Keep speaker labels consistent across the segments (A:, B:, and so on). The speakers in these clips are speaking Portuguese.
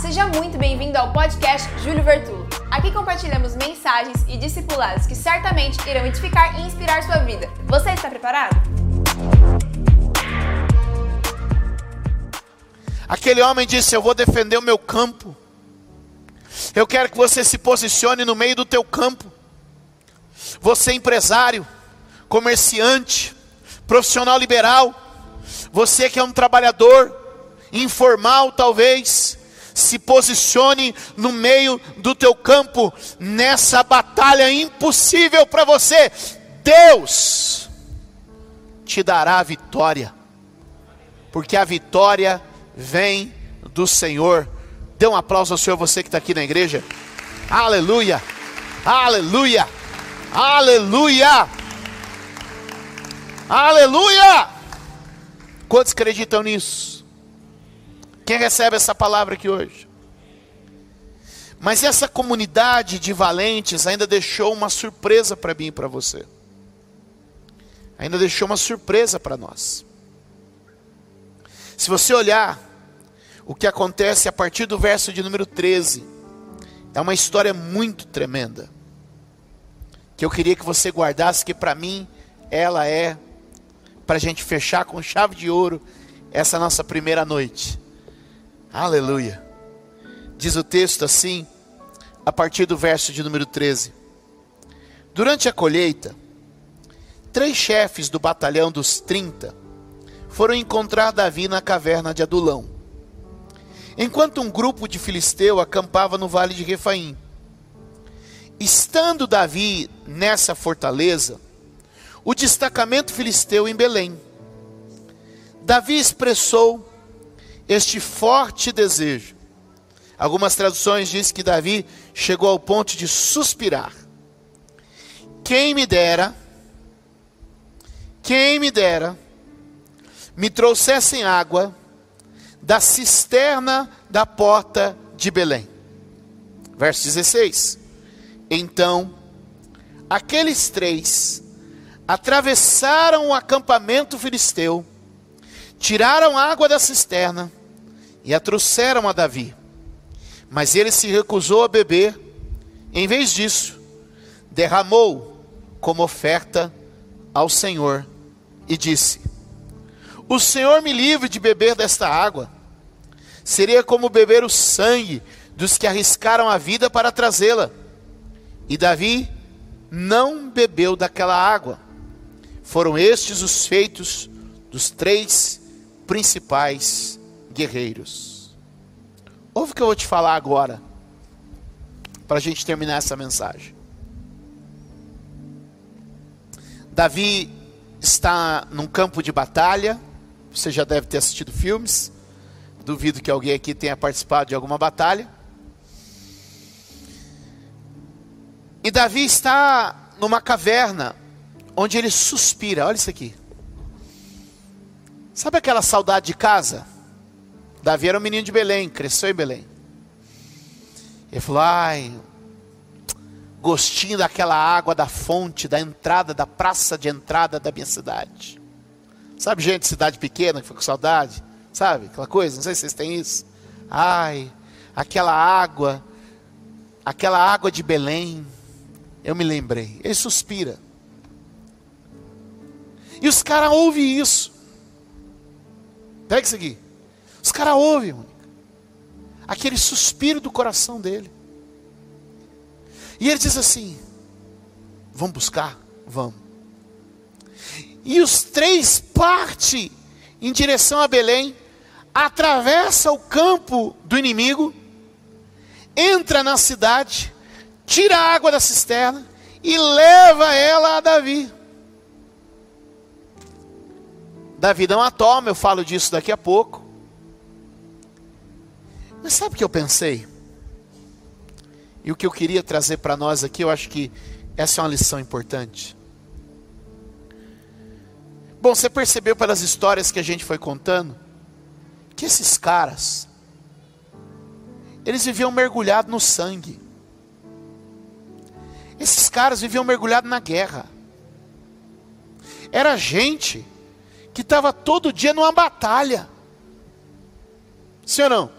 A: Seja muito bem-vindo ao podcast Júlio Vertulo. Aqui compartilhamos mensagens e discipulados que certamente irão edificar e inspirar sua vida. Você está preparado?
B: Aquele homem disse: Eu vou defender o meu campo. Eu quero que você se posicione no meio do teu campo. Você é empresário, comerciante, profissional liberal, você que é um trabalhador informal talvez, se posicione no meio do teu campo nessa batalha impossível para você. Deus te dará a vitória. Porque a vitória vem do Senhor. Dê um aplauso ao Senhor, você que está aqui na igreja. Aleluia! Aleluia! Aleluia! Aleluia! Quantos acreditam nisso? Quem recebe essa palavra aqui hoje? Mas essa comunidade de valentes ainda deixou uma surpresa para mim e para você. Ainda deixou uma surpresa para nós. Se você olhar o que acontece a partir do verso de número 13, é uma história muito tremenda. Que eu queria que você guardasse, que para mim ela é para a gente fechar com chave de ouro essa nossa primeira noite. Aleluia. Diz o texto assim, a partir do verso de número 13. Durante a colheita, três chefes do batalhão dos 30 foram encontrar Davi na caverna de Adulão, enquanto um grupo de filisteu acampava no vale de Refaim. Estando Davi nessa fortaleza, o destacamento filisteu em Belém. Davi expressou este forte desejo. Algumas traduções dizem que Davi chegou ao ponto de suspirar. Quem me dera, quem me dera, me trouxessem água da cisterna da porta de Belém. Verso 16. Então, aqueles três atravessaram o acampamento filisteu, tiraram água da cisterna e a trouxeram a Davi. Mas ele se recusou a beber, em vez disso, derramou como oferta ao Senhor e disse: O Senhor me livre de beber desta água. Seria como beber o sangue dos que arriscaram a vida para trazê-la. E Davi não bebeu daquela água. Foram estes os feitos dos três principais guerreiros. Ouve o que eu vou te falar agora, para a gente terminar essa mensagem. Davi está num campo de batalha, você já deve ter assistido filmes, duvido que alguém aqui tenha participado de alguma batalha. E Davi está numa caverna, onde ele suspira. Olha isso aqui. Sabe aquela saudade de casa? Davi era um menino de Belém, cresceu em Belém. Ele falou: ai, gostinho daquela água da fonte, da entrada, da praça de entrada da minha cidade. Sabe, gente de cidade pequena que foi com saudade? Sabe, aquela coisa? Não sei se vocês têm isso. Ai, aquela água, aquela água de Belém. Eu me lembrei. Ele suspira. E os caras ouvem isso. Pega isso aqui. Os caras ouvem. Aquele suspiro do coração dele. E ele diz assim: Vamos buscar? Vamos. E os três partem em direção a Belém, atravessa o campo do inimigo, entra na cidade, tira a água da cisterna e leva ela a Davi. Davi não a toma, eu falo disso daqui a pouco. Mas sabe o que eu pensei? E o que eu queria trazer para nós aqui, eu acho que essa é uma lição importante. Bom, você percebeu pelas histórias que a gente foi contando, que esses caras, eles viviam mergulhados no sangue. Esses caras viviam mergulhados na guerra. Era gente que estava todo dia numa batalha. Sim ou não?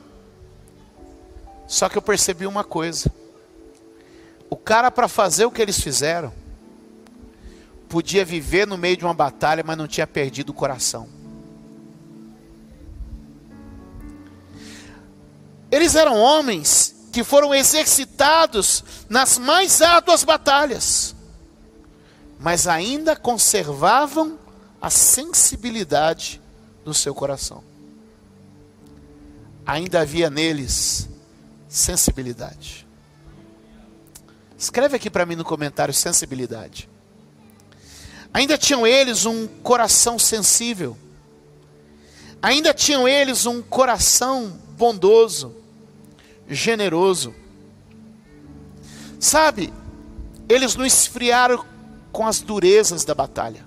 B: Só que eu percebi uma coisa: o cara, para fazer o que eles fizeram, podia viver no meio de uma batalha, mas não tinha perdido o coração. Eles eram homens que foram exercitados nas mais árduas batalhas, mas ainda conservavam a sensibilidade do seu coração. Ainda havia neles sensibilidade. Escreve aqui para mim no comentário sensibilidade. Ainda tinham eles um coração sensível. Ainda tinham eles um coração bondoso, generoso. Sabe, eles não esfriaram com as durezas da batalha.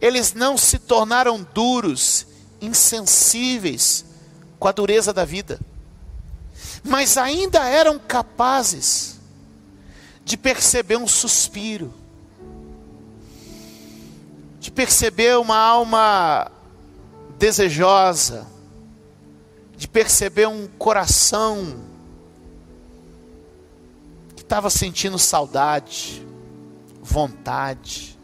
B: Eles não se tornaram duros, insensíveis com a dureza da vida. Mas ainda eram capazes de perceber um suspiro, de perceber uma alma desejosa, de perceber um coração que estava sentindo saudade, vontade.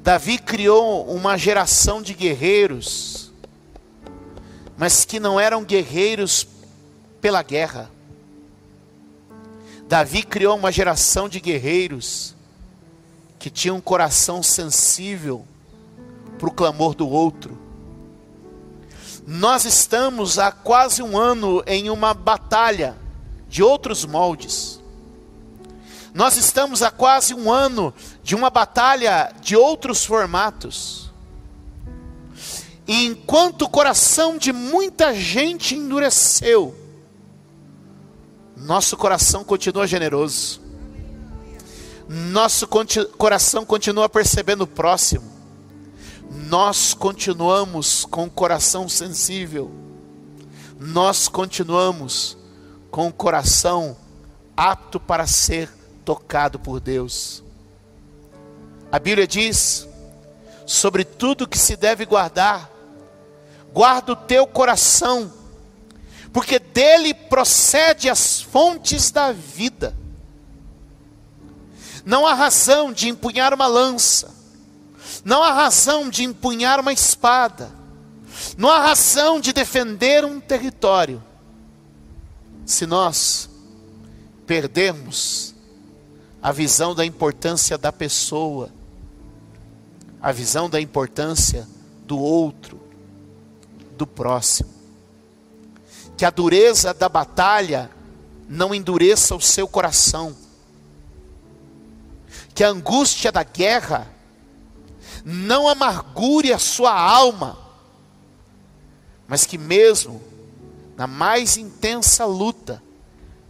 B: Davi criou uma geração de guerreiros, mas que não eram guerreiros pela guerra. Davi criou uma geração de guerreiros que tinham um coração sensível para o clamor do outro. Nós estamos há quase um ano em uma batalha de outros moldes. Nós estamos há quase um ano de uma batalha de outros formatos. E enquanto o coração de muita gente endureceu, nosso coração continua generoso. Nosso coração continua percebendo o próximo. Nós continuamos com o coração sensível. Nós continuamos com o coração apto para ser tocado por Deus. A Bíblia diz: sobre tudo que se deve guardar, guarda o teu coração, porque dele procede as fontes da vida. Não há razão de empunhar uma lança, não há razão de empunhar uma espada, não há razão de defender um território, se nós perdermos a visão da importância da pessoa, a visão da importância do outro, do próximo. Que a dureza da batalha não endureça o seu coração. Que a angústia da guerra não amargure a sua alma, mas que mesmo na mais intensa luta,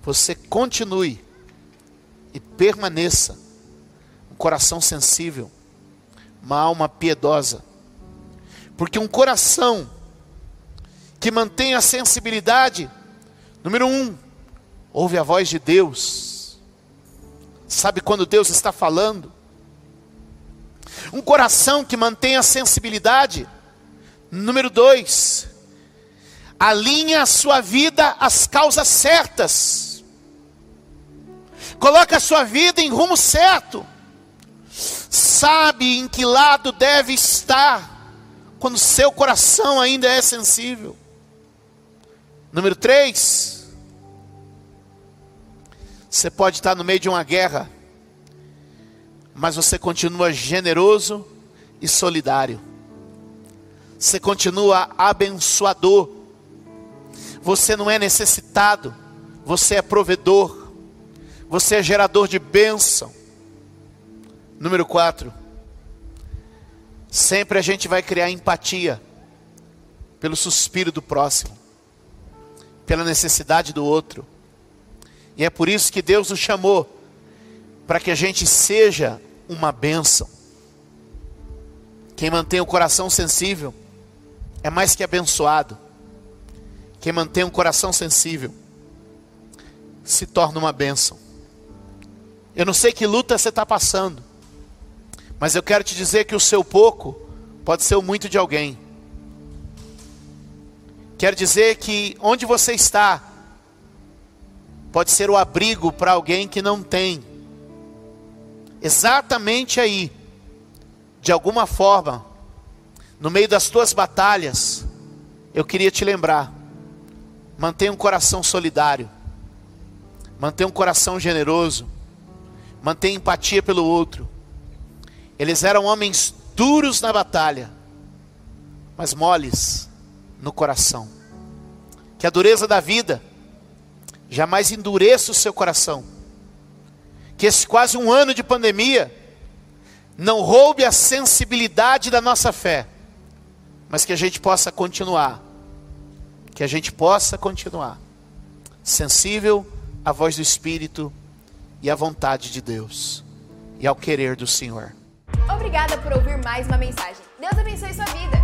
B: você continue e permaneça um coração sensível, uma alma piedosa. Porque um coração que mantém a sensibilidade, número um, ouve a voz de Deus, sabe quando Deus está falando. Um coração que mantém a sensibilidade, número dois, alinha a sua vida às causas certas. Coloca a sua vida em rumo certo, sabe em que lado deve estar, quando seu coração ainda é sensível. Número 3, você pode estar no meio de uma guerra, mas você continua generoso e solidário. Você continua abençoador. Você não é necessitado, você é provedor. Você é gerador de bênção. Número 4. Sempre a gente vai criar empatia pelo suspiro do próximo, pela necessidade do outro. E é por isso que Deus nos chamou para que a gente seja uma bênção. Quem mantém o coração sensível é mais que abençoado. Quem mantém um coração sensível se torna uma bênção. Eu não sei que luta você está passando, mas eu quero te dizer que o seu pouco pode ser o muito de alguém. Que Quer dizer que onde você está pode ser o abrigo para alguém que não tem. Exatamente aí, de alguma forma, no meio das tuas batalhas, eu queria te lembrar: mantenha um coração solidário, mantenha um coração generoso, mantenha empatia pelo outro. Eles eram homens duros na batalha, mas moles no coração. Que a dureza da vida jamais endureça o seu coração. Que esse quase um ano de pandemia não roube a sensibilidade da nossa fé, mas que a gente possa continuar. Que a gente possa continuar sensível à voz do Espírito e à vontade de Deus e ao querer do Senhor.
A: Obrigada por ouvir mais uma mensagem. Deus abençoe sua vida.